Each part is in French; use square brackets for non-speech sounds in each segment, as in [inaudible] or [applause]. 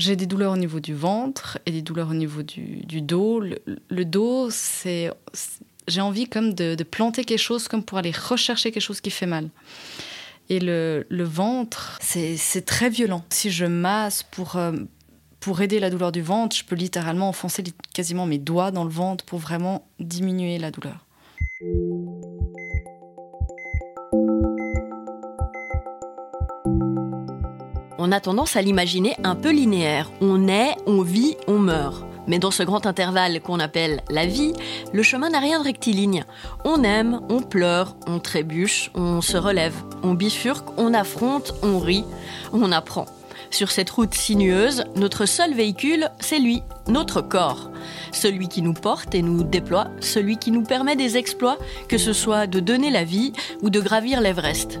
J'ai des douleurs au niveau du ventre et des douleurs au niveau du, dos. Le, dos, c'est. J'ai envie comme de, planter quelque chose, comme pour aller rechercher quelque chose qui fait mal. Et le, ventre, c'est très violent. Si je masse pour, euh, pour aider la douleur du ventre, je peux littéralement enfoncer quasiment mes doigts dans le ventre pour vraiment diminuer la douleur. On a tendance à l'imaginer un peu linéaire. On est, on vit, on meurt. Mais dans ce grand intervalle qu'on appelle la vie, le chemin n'a rien de rectiligne. On aime, on pleure, on trébuche, on se relève, on bifurque, on affronte, on rit, on apprend. Sur cette route sinueuse, notre seul véhicule, c'est lui, notre corps. Celui qui nous porte et nous déploie, celui qui nous permet des exploits, que ce soit de donner la vie ou de gravir l'Everest.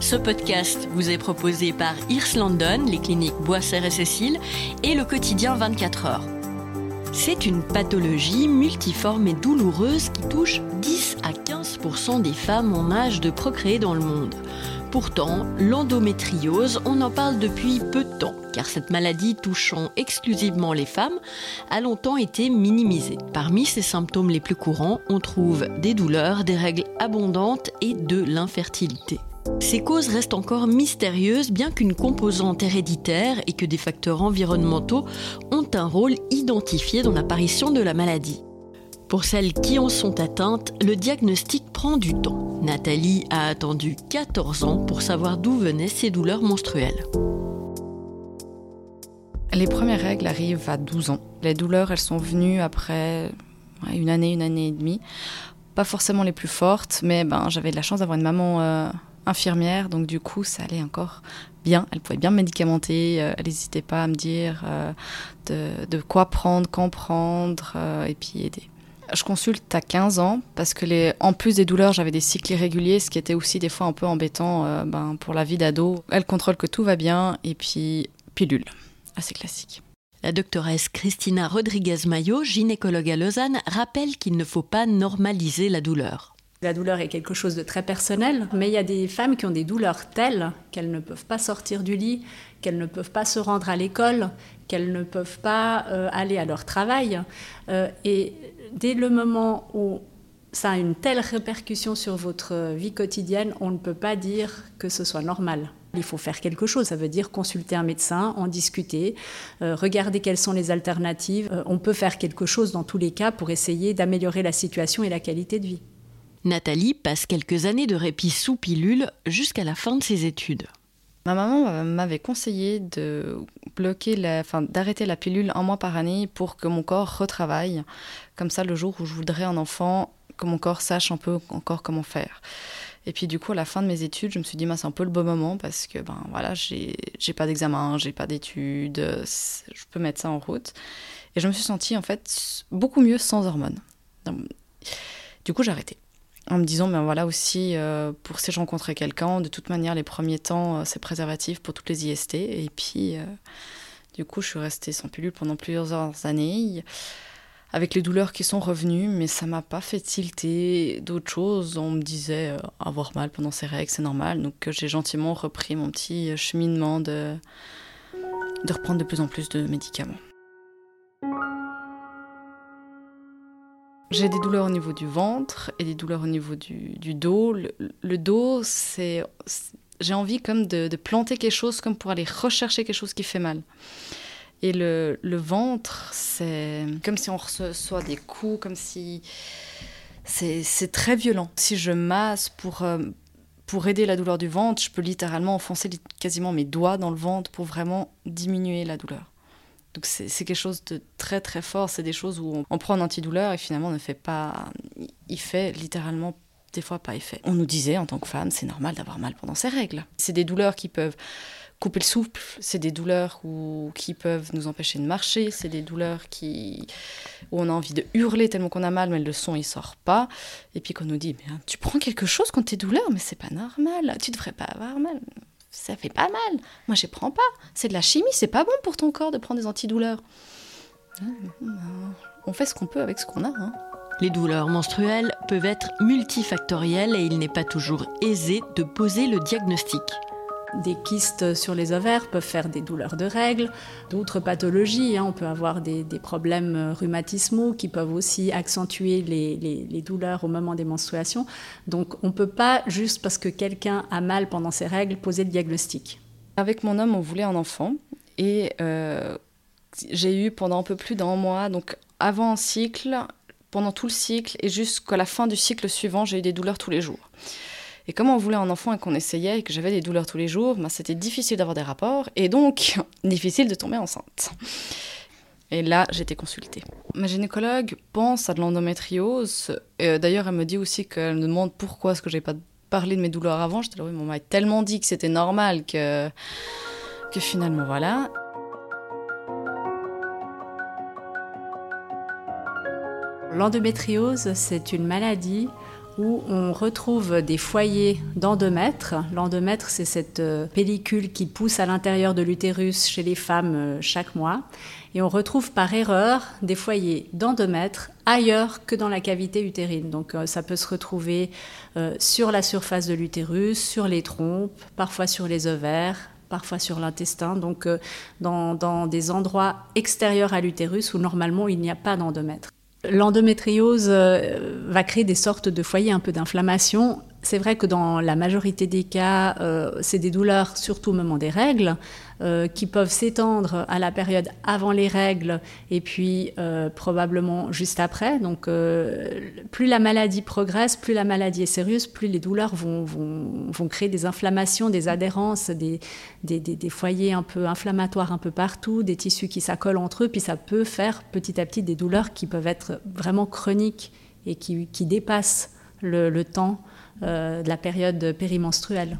Ce podcast vous est proposé par Irs London, les cliniques Boisser et Cécile et le quotidien 24 heures. C'est une pathologie multiforme et douloureuse qui touche 10 à 15% des femmes en âge de procréer dans le monde. Pourtant, l'endométriose, on en parle depuis peu de temps, car cette maladie touchant exclusivement les femmes a longtemps été minimisée. Parmi ses symptômes les plus courants, on trouve des douleurs, des règles abondantes et de l'infertilité. Ces causes restent encore mystérieuses bien qu'une composante héréditaire et que des facteurs environnementaux ont un rôle identifié dans l'apparition de la maladie. Pour celles qui en sont atteintes, le diagnostic prend du temps. Nathalie a attendu 14 ans pour savoir d'où venaient ces douleurs menstruelles. Les premières règles arrivent à 12 ans. Les douleurs, elles sont venues après une année, une année et demie. Pas forcément les plus fortes, mais ben, j'avais de la chance d'avoir une maman euh, infirmière, donc du coup, ça allait encore bien. Elle pouvait bien me médicamenter. Euh, elle n'hésitait pas à me dire euh, de, quoi prendre, quand prendre, euh, et puis aider. Je consulte à 15 ans parce que, en plus des douleurs, j'avais des cycles irréguliers, ce qui était aussi des fois un peu embêtant ben, pour la vie d'ado. Elle contrôle que tout va bien, et puis pilule, assez classique. La doctoresse Christina Rodriguez-Maillot, gynécologue à Lausanne, rappelle qu'il ne faut pas normaliser la douleur. La douleur est quelque chose de très personnel, mais il y a des femmes qui ont des douleurs telles qu'elles ne peuvent pas sortir du lit, qu'elles ne peuvent pas se rendre à l'école, qu'elles ne peuvent pas euh, aller à leur travail. Euh, et dès le moment où ça a une telle répercussion sur votre vie quotidienne, on ne peut pas dire que ce soit normal. Il faut faire quelque chose, ça veut dire consulter un médecin, en discuter, euh, regarder quelles sont les alternatives. on peut faire quelque chose dans tous les cas pour essayer d'améliorer la situation et la qualité de vie. Nathalie passe quelques années de répit sous pilule jusqu'à la fin de ses études. Ma maman m'avait conseillé d'arrêter la pilule un mois par année pour que mon corps retravaille. Comme ça, le jour où je voudrais un enfant, que mon corps sache un peu encore comment faire. Et puis du coup, à la fin de mes études, je me suis dit, c'est un peu le bon moment parce que ben voilà, j'ai pas d'examen, j'ai pas d'études, je peux mettre ça en route. Et je me suis sentie en fait beaucoup mieux sans hormones. Du coup, j'ai arrêté en me disant, ben voilà aussi, euh, pour si je rencontrais quelqu'un, de toute manière, les premiers temps, euh, c'est préservatif pour toutes les IST. Et puis, euh, du coup, je suis restée sans pilule pendant plusieurs années, avec les douleurs qui sont revenues, mais ça m'a pas fait tilter d'autres choses. On me disait avoir mal pendant ces règles, c'est normal. Donc, j'ai gentiment repris mon petit cheminement de, de reprendre de plus en plus de médicaments. J'ai des douleurs au niveau du ventre et des douleurs au niveau du, dos. Le, dos, c'est. J'ai envie comme de, planter quelque chose, comme pour aller rechercher quelque chose qui fait mal. Et le, ventre, c'est comme si on reçoit des coups, comme si. C'est très violent. Si je masse pour, euh, pour aider la douleur du ventre, je peux littéralement enfoncer quasiment mes doigts dans le ventre pour vraiment diminuer la douleur. Donc c'est quelque chose de très très fort. C'est des choses où on, prend un antidouleur et finalement ne fait pas. Il fait littéralement des fois pas effet. On nous disait en tant que femme, c'est normal d'avoir mal pendant ces règles. C'est des douleurs qui peuvent couper le souffle, c'est des douleurs qui peuvent nous empêcher de marcher, c'est des douleurs qui, où on a envie de hurler tellement qu'on a mal, mais le son il sort pas. Et puis qu'on nous dit, mais, tu prends quelque chose contre tes douleurs, mais c'est pas normal, tu devrais pas avoir mal. Ça fait pas mal. Moi, je prends pas. C'est de la chimie, c'est pas bon pour ton corps de prendre des antidouleurs. On fait ce qu'on peut avec ce qu'on a. Hein. Les douleurs menstruelles peuvent être multifactorielles et il n'est pas toujours aisé de poser le diagnostic. Des kystes sur les ovaires peuvent faire des douleurs de règles, d'autres pathologies. Hein. On peut avoir des, problèmes rhumatismaux qui peuvent aussi accentuer les, douleurs au moment des menstruations. Donc on ne peut pas, juste parce que quelqu'un a mal pendant ses règles, poser le diagnostic. Avec mon homme, on voulait un enfant. Et euh, j'ai eu pendant un peu plus d'un mois, donc avant un cycle, pendant tout le cycle et jusqu'à la fin du cycle suivant, j'ai eu des douleurs tous les jours. Et comme on voulait un enfant et qu'on essayait et que j'avais des douleurs tous les jours, ben c'était difficile d'avoir des rapports et donc [laughs] difficile de tomber enceinte. Et là, été consultée. Ma gynécologue pense à de l'endométriose. Euh, d'ailleurs, elle me dit aussi qu'elle me demande pourquoi est-ce que j'ai pas parlé de mes douleurs avant. J'étais là, oui, on m'a tellement dit que c'était normal que, que finalement, voilà. L'endométriose, c'est une maladie où on retrouve des foyers d'endomètre. L'endomètre, c'est cette euh, pellicule qui pousse à l'intérieur de l'utérus chez les femmes euh, chaque mois. Et on retrouve par erreur des foyers d'endomètre ailleurs que dans la cavité utérine. Donc euh, ça peut se retrouver sur la surface de l'utérus, sur les trompes, parfois sur les ovaires, parfois sur l'intestin, donc dans, dans, des endroits extérieurs à l'utérus où normalement il n'y a pas d'endomètre. L'endométriose euh, va créer des sortes de foyers un peu d'inflammation. C'est vrai que dans la majorité des cas, euh, c'est des douleurs surtout au moment des règles, euh, qui peuvent s'étendre à la période avant les règles et puis euh, probablement juste après. Donc plus la maladie progresse, plus la maladie est sérieuse, plus les douleurs vont, créer des inflammations, des adhérences, des, foyers un peu inflammatoires un peu partout, des tissus qui s'accolent entre eux, puis ça peut faire petit à petit des douleurs qui peuvent être vraiment chroniques et qui, dépassent le, temps euh, de la période périmenstruelle.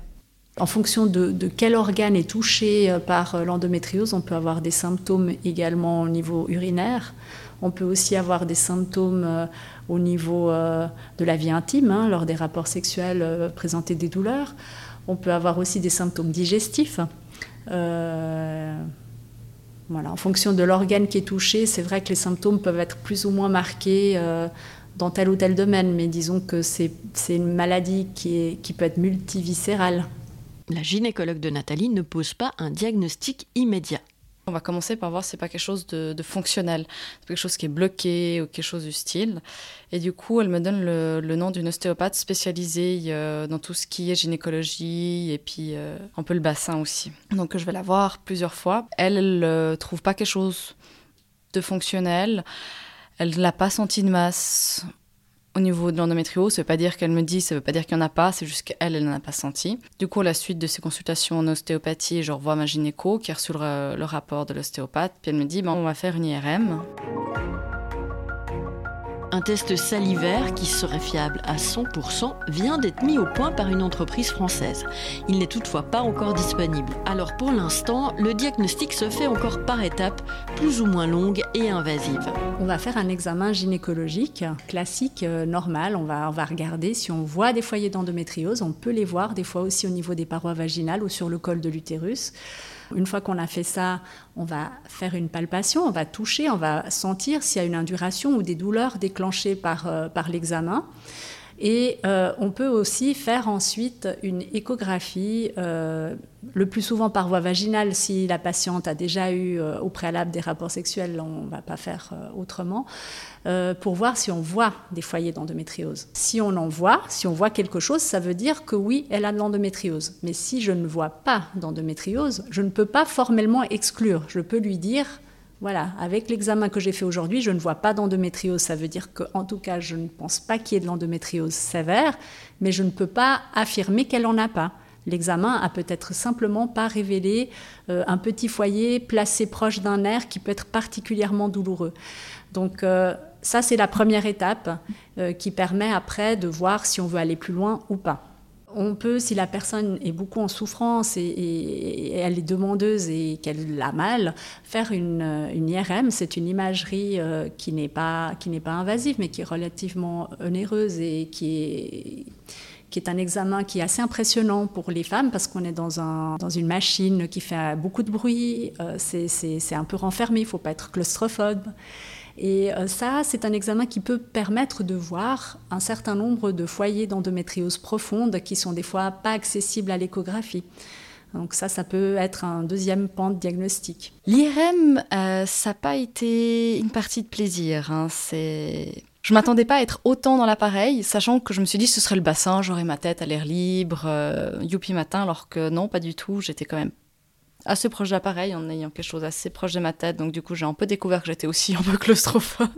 En fonction de, quel organe est touché euh, par euh, l'endométriose, on peut avoir des symptômes également au niveau urinaire. On peut aussi avoir des symptômes au niveau de la vie intime, hein, lors des rapports sexuels, présenter des douleurs. On peut avoir aussi des symptômes digestifs. en fonction de l'organe qui est touché, c'est vrai que les symptômes peuvent être plus ou moins marqués dans tel ou tel domaine, mais disons que c'est une maladie qui peut être multiviscérale. La gynécologue de Nathalie ne pose pas un diagnostic immédiat. On va commencer par voir si c'est pas quelque chose de, fonctionnel, quelque chose qui est bloqué ou quelque chose du style. Et du coup, elle me donne le, nom d'une ostéopathe spécialisée euh, dans tout ce qui est gynécologie et puis euh, un peu le bassin aussi. Donc je vais la voir plusieurs fois. Elle, ne trouve pas quelque chose de fonctionnel. Elle n'a pas senti de masse au niveau de l'endométriose. Ça ne veut pas dire qu'elle me dit, ça ne veut pas dire qu'il n'y en a pas, c'est juste qu'elle, elle n'en a pas senti. Du coup, la suite de ces consultations en ostéopathie, je revois ma gynéco qui a le, rapport de l'ostéopathe, puis elle me dit, bon, on va faire une IRM. Un test salivaire qui serait fiable à 100% vient d'être mis au point par une entreprise française. Il n'est toutefois pas encore disponible. Alors pour l'instant, le diagnostic se fait encore par étapes, plus ou moins longues et invasives. On va faire un examen gynécologique classique, euh, normal. On va, on va regarder si on voit des foyers d'endométriose. On peut les voir des fois aussi au niveau des parois vaginales ou sur le col de l'utérus. Une fois qu'on a fait ça, on va faire une palpation, on va toucher, on va sentir s'il y a une induration ou des douleurs déclenchées par, euh, par l'examen. Et euh, on peut aussi faire ensuite une échographie, euh, le plus souvent par voie vaginale si la patiente a déjà eu euh, au préalable des rapports sexuels, on ne va pas faire autrement, pour voir si on voit des foyers d'endométriose. Si on en voit, si on voit quelque chose, ça veut dire que oui, elle a de l'endométriose. Mais si je ne vois pas d'endométriose, je ne peux pas formellement exclure. Je peux lui dire voilà, avec l'examen que j'ai fait aujourd'hui, je ne vois pas d'endométriose. Ça veut dire qu'en tout cas, je ne pense pas qu'il y ait de l'endométriose sévère, mais je ne peux pas affirmer qu'elle n'en a pas. L'examen a peut-être simplement pas révélé euh, un petit foyer placé proche d'un nerf qui peut être particulièrement douloureux. Donc euh, ça, c'est la première étape euh, qui permet après de voir si on veut aller plus loin ou pas. On peut, si la personne est beaucoup en souffrance et, elle est demandeuse et qu'elle a mal, faire une, une IRM. C'est une imagerie euh, qui n'est pas, qui pas invasive, mais qui est relativement onéreuse et qui est qui est un examen qui est assez impressionnant pour les femmes parce qu'on est dans, un, dans une machine qui fait beaucoup de bruit, euh, c'est un peu renfermé, il ne faut pas être claustrophobe. Et euh, ça, c'est un examen qui peut permettre de voir un certain nombre de foyers d'endométriose profonde qui sont des fois pas accessibles à l'échographie. Donc ça, ça peut être un deuxième pan de diagnostic. L'IRM, euh, ça n'a pas été une partie de plaisir. Hein. C'est... Je m'attendais pas à être autant dans l'appareil, sachant que je me suis dit ce serait le bassin, j'aurais ma tête à l'air libre, euh, youpi matin, alors que non, pas du tout. J'étais quand même assez proche d'appareil en ayant quelque chose assez proche de ma tête. Donc du coup, j'ai un peu découvert que j'étais aussi [laughs] un peu claustrophobe.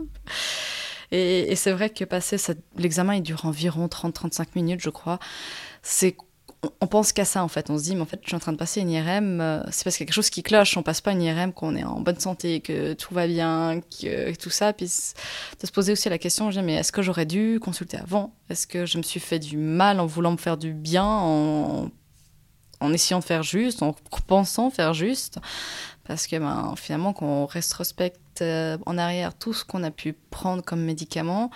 Et, c'est vrai que passer l'examen, il dure environ 30-35 minutes, je crois. C'est on pense qu'à ça en fait. On se dit, mais en fait, je suis en train de passer une IRM, euh, c'est parce qu'il y a quelque chose qui cloche. On passe pas une IRM qu'on est en bonne santé, que tout va bien, que tout ça. Puis de se poser aussi la question, mais est-ce que j'aurais dû consulter avant? Est-ce que je me suis fait du mal en voulant me faire du bien, en en essayant de faire juste, en pensant faire juste. Parce que ben, finalement, quand on rétrospecte euh, en arrière tout ce qu'on a pu prendre comme médicament,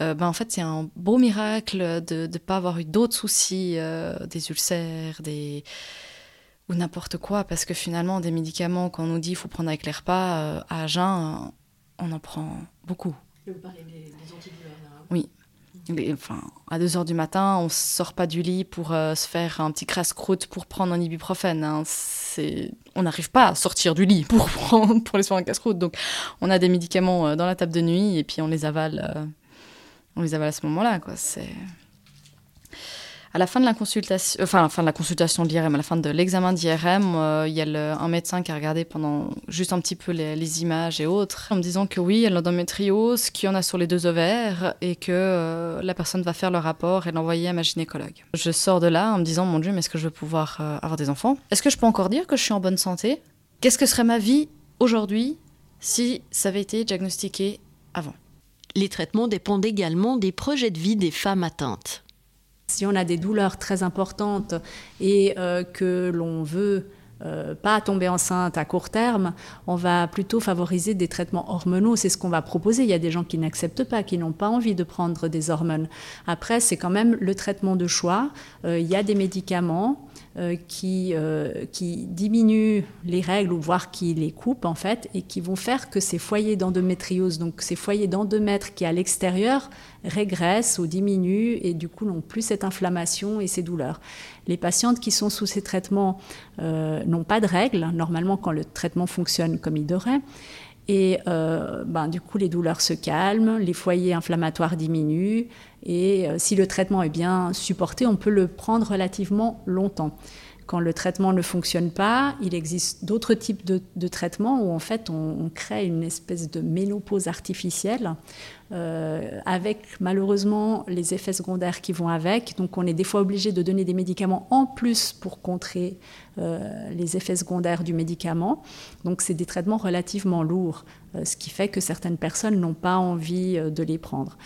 euh, ben, en fait, c'est un beau miracle de ne pas avoir eu d'autres soucis, euh, des ulcères, des ou n'importe quoi, parce que finalement, des médicaments qu'on nous dit qu'il faut prendre avec les repas, à jeun, on en prend beaucoup. Vous parlez des, des Oui enfin, à 2 heures du matin, on sort pas du lit pour euh, se faire un petit crasse-croûte pour prendre un ibuprofène. Hein. On n'arrive pas à sortir du lit pour, [laughs] prendre, pour se faire un casse-croûte. Donc, on a des médicaments euh, dans la table de nuit et puis on les avale, euh, on les avale à ce moment-là. À la fin de la consultation, enfin, à la fin de consultation l'IRM, à la fin de l'examen d'IRM, euh, il y a un médecin qui a regardé pendant juste un petit peu les, images et autres, en me disant que oui, il y a l'endométriose, qu'il y en a sur les deux ovaires et que euh, la personne va faire le rapport et l'envoyer à ma gynécologue. Je sors de là en me disant, mon Dieu, mais est-ce que je vais pouvoir euh, avoir des enfants? Est-ce que je peux encore dire que je suis en bonne santé? Qu'est-ce que serait ma vie aujourd'hui si ça avait été diagnostiqué avant? Les traitements dépendent également des projets de vie des femmes atteintes. Si on a des douleurs très importantes et euh, que l'on veut euh, pas tomber enceinte à court terme, on va plutôt favoriser des traitements hormonaux. C'est ce qu'on va proposer. Il y a des gens qui n'acceptent pas, qui n'ont pas envie de prendre des hormones. Après, c'est quand même le traitement de choix. Euh, il y a des médicaments qui, euh, qui diminuent les règles ou voire qui les coupent en fait et qui vont faire que ces foyers d'endométriose, donc ces foyers d'endomètre qui à l'extérieur régressent ou diminuent et du coup n'ont plus cette inflammation et ces douleurs. Les patientes qui sont sous ces traitements euh, n'ont pas de règles, normalement quand le traitement fonctionne comme il devrait. Et euh, ben, du coup, les douleurs se calment, les foyers inflammatoires diminuent, et euh, si le traitement est bien supporté, on peut le prendre relativement longtemps. Quand le traitement ne fonctionne pas, il existe d'autres types de, traitements où en fait on, crée une espèce de ménopause artificielle euh, avec malheureusement les effets secondaires qui vont avec. Donc on est des fois obligé de donner des médicaments en plus pour contrer euh, les effets secondaires du médicament. Donc c'est des traitements relativement lourds, euh, ce qui fait que certaines personnes n'ont pas envie de les prendre.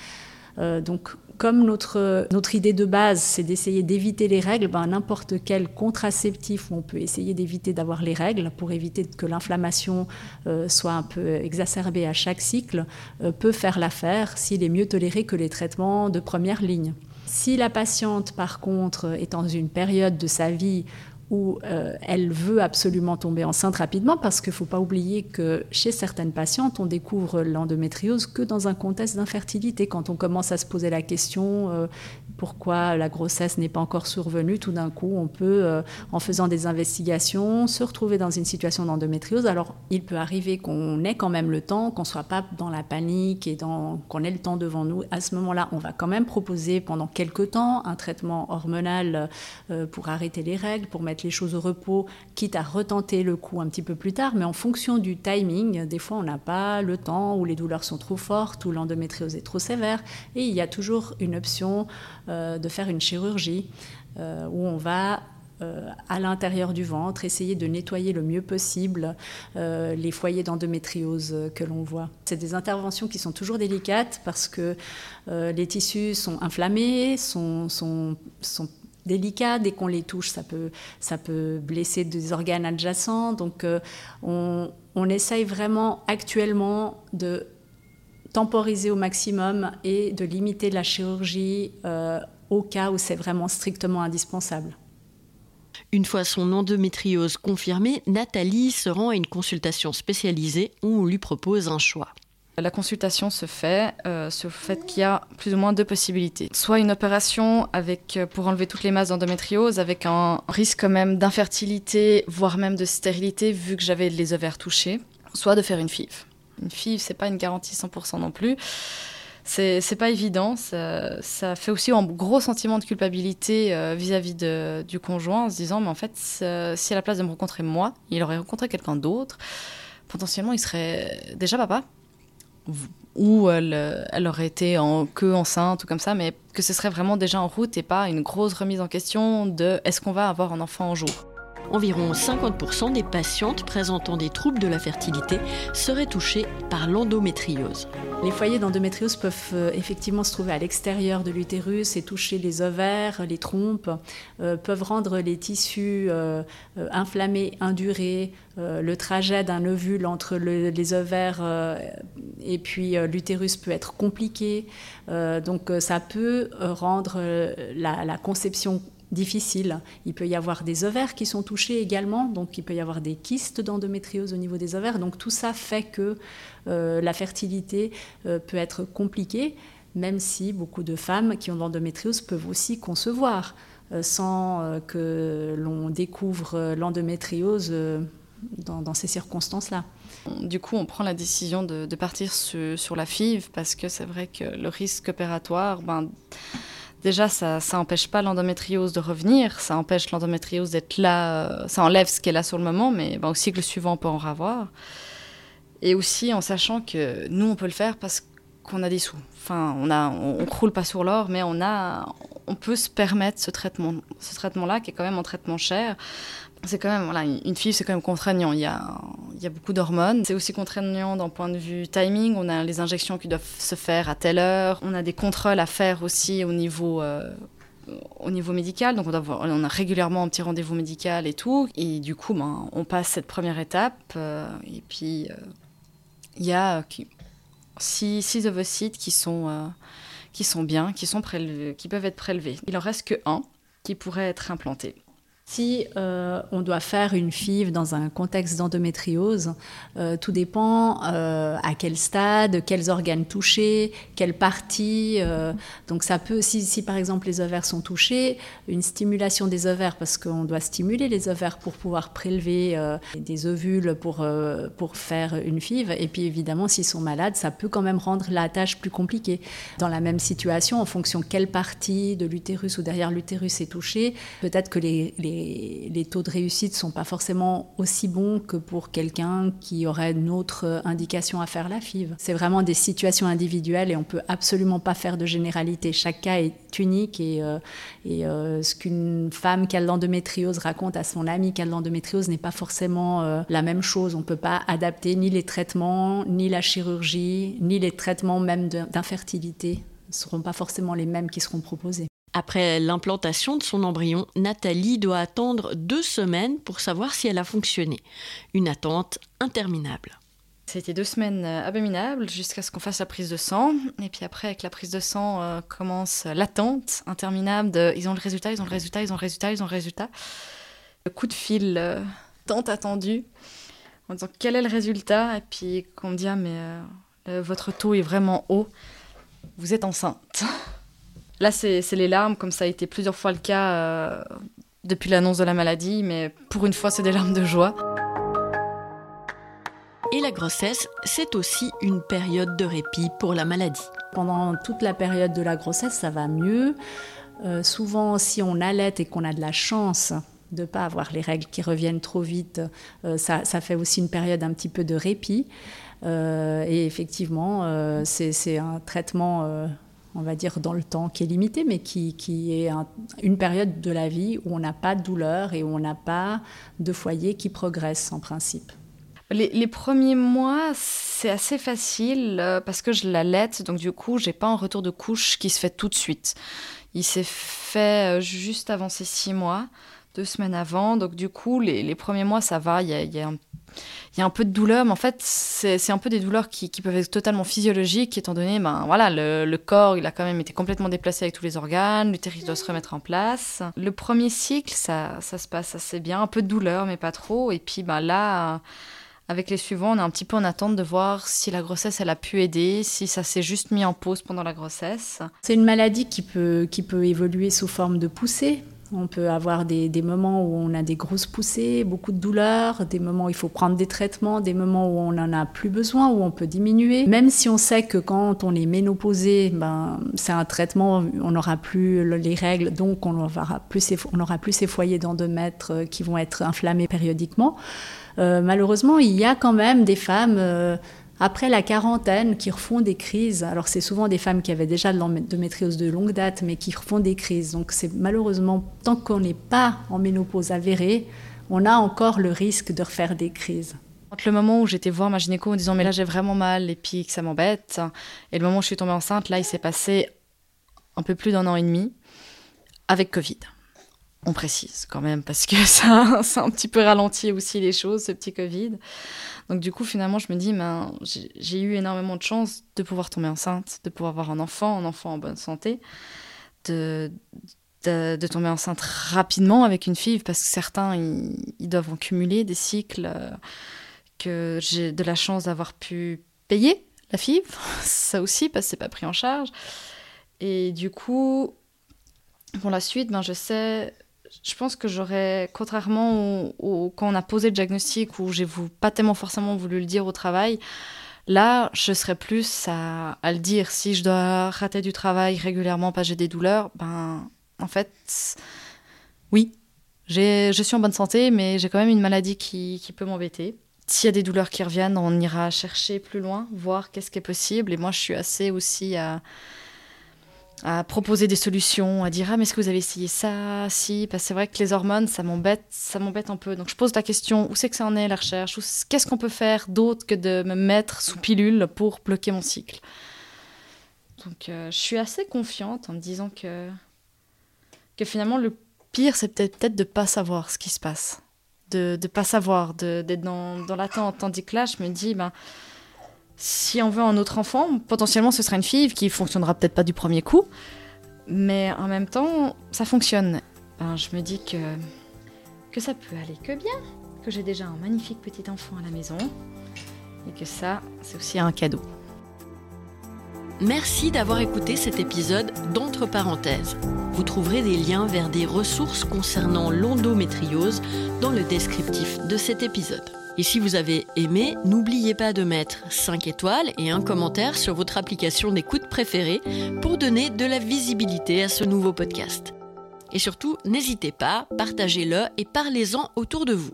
donc comme notre, notre idée de base, c'est d'essayer d'éviter les règles, ben, n'importe quel contraceptif où on peut essayer d'éviter d'avoir les règles pour éviter que l'inflammation euh, soit un peu exacerbée à chaque cycle, euh, peut faire l'affaire s'il est mieux toléré que les traitements de première ligne. Si la patiente, par contre, est dans une période de sa vie où euh, elle veut absolument tomber enceinte rapidement, parce qu'il ne faut pas oublier que chez certaines patientes, on découvre l'endométriose que dans un contexte d'infertilité. Quand on commence à se poser la question euh, pourquoi la grossesse n'est pas encore survenue, tout d'un coup, on peut, euh, en faisant des investigations, se retrouver dans une situation d'endométriose. Alors, il peut arriver qu'on ait quand même le temps, qu'on ne soit pas dans la panique et qu'on ait le temps devant nous. À ce moment-là, on va quand même proposer pendant quelques temps un traitement hormonal pour arrêter les règles, pour mettre les choses au repos, quitte à retenter le coup un petit peu plus tard, mais en fonction du timing, des fois on n'a pas le temps, ou les douleurs sont trop fortes, ou l'endométriose est trop sévère, et il y a toujours une option euh, de faire une chirurgie euh, où on va euh, à l'intérieur du ventre, essayer de nettoyer le mieux possible les foyers d'endométriose que l'on voit. C'est des interventions qui sont toujours délicates parce que les tissus sont inflammés, sont, sont, sont délicats. Dès qu'on les touche, ça peut, ça peut blesser des organes adjacents. Donc on, on essaye vraiment actuellement de temporiser au maximum et de limiter la chirurgie au cas où c'est vraiment strictement indispensable. Une fois son endométriose confirmée, Nathalie se rend à une consultation spécialisée où on lui propose un choix. La consultation se fait euh, sur le fait qu'il y a plus ou moins deux possibilités. Soit une opération avec, euh, pour enlever toutes les masses d'endométriose avec un risque quand même d'infertilité, voire même de stérilité vu que j'avais les ovaires touchés, soit de faire une FIV. Une FIV, c'est pas une garantie 100% non plus c'est pas évident. Ça, fait aussi un gros sentiment de culpabilité euh, vis-à-vis du conjoint en se disant, mais en fait, si à la place de me rencontrer moi, il aurait rencontré quelqu'un d'autre, potentiellement il serait déjà papa. Ou elle, elle, aurait été en queue enceinte ou comme ça, mais que ce serait vraiment déjà en route et pas une grosse remise en question de est-ce qu'on va avoir un enfant un jour. Environ 50% des patientes présentant des troubles de la fertilité seraient touchées par l'endométriose. Les foyers d'endométriose peuvent euh, effectivement se trouver à l'extérieur de l'utérus et toucher les ovaires, les trompes, euh, peuvent rendre les tissus euh, inflammés, indurés. le trajet d'un ovule entre les ovaires et puis l'utérus peut être compliqué. donc ça peut rendre la, la conception difficile. Il peut y avoir des ovaires qui sont touchés également, donc il peut y avoir des kystes d'endométriose au niveau des ovaires. Donc tout ça fait que euh, la fertilité euh, peut être compliquée, même si beaucoup de femmes qui ont l'endométriose peuvent aussi concevoir euh, sans que l'on découvre l'endométriose dans, ces circonstances-là. Du coup, on prend la décision de, partir sur, la FIV parce que c'est vrai que le risque opératoire, ben, déjà, ça n'empêche pas l'endométriose de revenir, ça empêche l'endométriose d'être là, euh, ça enlève ce qu'elle a sur le moment, mais ben, aussi que le suivant peut en revoir. Et aussi en sachant que nous, on peut le faire parce qu'on a des sous. Enfin, on a, on, croule pas sur l'or, mais on a, on peut se permettre ce traitement, ce traitement-là qui est quand même un traitement cher. C'est quand même, voilà, une fille, c'est quand même contraignant. Il y a, il y a beaucoup d'hormones. C'est aussi contraignant d'un point de vue timing. On a les injections qui doivent se faire à telle heure. On a des contrôles à faire aussi au niveau, euh, au niveau médical. Donc on, a régulièrement un petit rendez-vous médical et tout. Et du coup, ben, on passe cette première étape. Euh, et puis, euh, il y a six, ovocytes qui sont, qui sont bien, qui, sont qui peuvent être prélevés. Il en reste que un qui pourrait être implanté. Si euh, on doit faire une FIV dans un contexte d'endométriose, euh, tout dépend euh, à quel stade, quels organes touchés, quelle partie. donc ça peut, si, si, par exemple les ovaires sont touchés, une stimulation des ovaires, parce qu'on doit stimuler les ovaires pour pouvoir prélever des ovules pour, pour faire une FIV. Et puis évidemment, s'ils sont malades, ça peut quand même rendre la tâche plus compliquée. Dans la même situation, en fonction quelle partie de l'utérus ou derrière l'utérus est touchée, peut-être que les les, taux de réussite ne sont pas forcément aussi bons que pour quelqu'un qui aurait une autre indication à faire la FIV. C'est vraiment des situations individuelles et on ne peut absolument pas faire de généralité. Chaque cas est unique et, euh, euh, ce qu'une femme qui a l'endométriose raconte à son amie qui a l'endométriose n'est pas forcément euh, la même chose. On ne peut pas adapter ni les traitements, ni la chirurgie, ni les traitements même d'infertilité ne seront pas forcément les mêmes qui seront proposés. Après l'implantation de son embryon, Nathalie doit attendre deux semaines pour savoir si elle a fonctionné. Une attente interminable. C'était deux semaines euh, abominables jusqu'à ce qu'on fasse la prise de sang. Et puis après, avec la prise de sang, euh, commence l'attente interminable de ils ont le résultat, ils ont le résultat, ils ont le résultat, ils ont le résultat. Le coup de fil euh, tant attendu en disant quel est le résultat? Et puis qu'on me dit ah, mais votre taux est vraiment haut, vous êtes enceinte. Là, c'est les larmes, comme ça a été plusieurs fois le cas euh, depuis l'annonce de la maladie, mais pour une fois, c'est des larmes de joie. Et la grossesse, c'est aussi une période de répit pour la maladie. Pendant toute la période de la grossesse, ça va mieux. Euh, souvent, si on allait et qu'on a de la chance de ne pas avoir les règles qui reviennent trop vite, euh, ça, ça, fait aussi une période un petit peu de répit. et effectivement, c'est un traitement on va dire, dans le temps, qui est limité, mais qui, est une période de la vie où on n'a pas de douleur et où on n'a pas de foyer qui progresse en principe. les, premiers mois, c'est assez facile euh, parce que je l'allaite, donc du coup, j'ai pas un retour de couche qui se fait tout de suite. Il s'est fait euh, juste avant ces six mois, deux semaines avant, donc du coup, les, premiers mois, ça va, il y a, y, a un peu de douleur, mais en fait, c'est un peu des douleurs qui, peuvent être totalement physiologiques, étant donné, ben voilà, le, corps, il a quand même été complètement déplacé avec tous les organes, l'utérus doit se remettre en place. Le premier cycle, ça, se passe assez bien, un peu de douleur, mais pas trop, et puis ben là avec les suivants, on est un petit peu en attente de voir si la grossesse, elle a pu aider, si ça s'est juste mis en pause pendant la grossesse. C'est une maladie qui peut évoluer sous forme de poussée. On peut avoir des, des, moments où on a des grosses poussées, beaucoup de douleurs, des moments où il faut prendre des traitements, des moments où on n'en a plus besoin, où on peut diminuer. Même si on sait que quand on est ménopausé, ben, c'est un traitement, on n'aura plus les règles, donc on aura plus ces, on aura plus ces foyers d'endomètres qui vont être inflammés périodiquement. Euh, malheureusement, il y a quand même des femmes euh, après la quarantaine qui refont des crises. Alors c'est souvent des femmes qui avaient déjà de l'endométriose de longue date, mais qui refont des crises. Donc c'est malheureusement, tant qu'on n'est pas en ménopause avérée, on a encore le risque de refaire des crises. Entre le moment où j'étais voir ma gynéco en disant mais là j'ai vraiment mal et puis que ça m'embête, et le moment où je suis tombée enceinte, là il s'est passé un peu plus d'un an et demi avec Covid. On précise quand même parce que [laughs] ça, ça a un petit peu ralenti aussi les choses, ce petit Covid. Donc du coup, finalement, je me dis, ben, j'ai eu énormément de chance de pouvoir tomber enceinte, de pouvoir avoir un enfant, un enfant en bonne santé, de, de, tomber enceinte rapidement avec une fille, parce que certains, ils, doivent en cumuler des cycles, euh, que j'ai de la chance d'avoir pu payer la FIV, [laughs] ça aussi, parce que c'est pas pris en charge. Et du coup, pour la suite, ben, je sais je pense que j'aurais, contrairement au, quand on a posé le diagnostic, où j'ai pas tellement forcément voulu le dire au travail, là, je serais plus à, le dire. Si je dois rater du travail régulièrement parce que j'ai des douleurs, ben, en fait, oui, je suis en bonne santé, mais j'ai quand même une maladie qui, qui peut m'embêter. S'il y a des douleurs qui reviennent, on ira chercher plus loin, voir qu'est-ce qui est possible. Et moi, je suis assez aussi à à proposer des solutions, à dire ah mais est-ce que vous avez essayé ça? Si, parce que c'est vrai que les hormones ça m'embête, ça m'embête un peu. Donc je pose la question où c'est que ça en est la recherche? Qu'est-ce qu'on peut faire d'autre que de me mettre sous pilule pour bloquer mon cycle? Donc euh, je suis assez confiante en me disant que que finalement le pire c'est peut-être peut-être de pas savoir ce qui se passe, de ne pas savoir, d'être dans, dans l'attente. Tandis que là je me dis ben si on veut un autre enfant, potentiellement ce sera une fille qui fonctionnera peut-être pas du premier coup, mais en même temps, ça fonctionne. Ben, je me dis que, que ça peut aller que bien, que j'ai déjà un magnifique petit enfant à la maison, et que ça, c'est aussi un cadeau. Merci d'avoir écouté cet épisode d'Entre parenthèses. Vous trouverez des liens vers des ressources concernant l'endométriose dans le descriptif de cet épisode. Et si vous avez aimé, n'oubliez pas de mettre 5 étoiles et un commentaire sur votre application d'écoute préférée pour donner de la visibilité à ce nouveau podcast. Et surtout, n'hésitez pas, partagez-le et parlez-en autour de vous.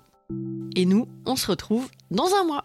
Et nous, on se retrouve dans un mois.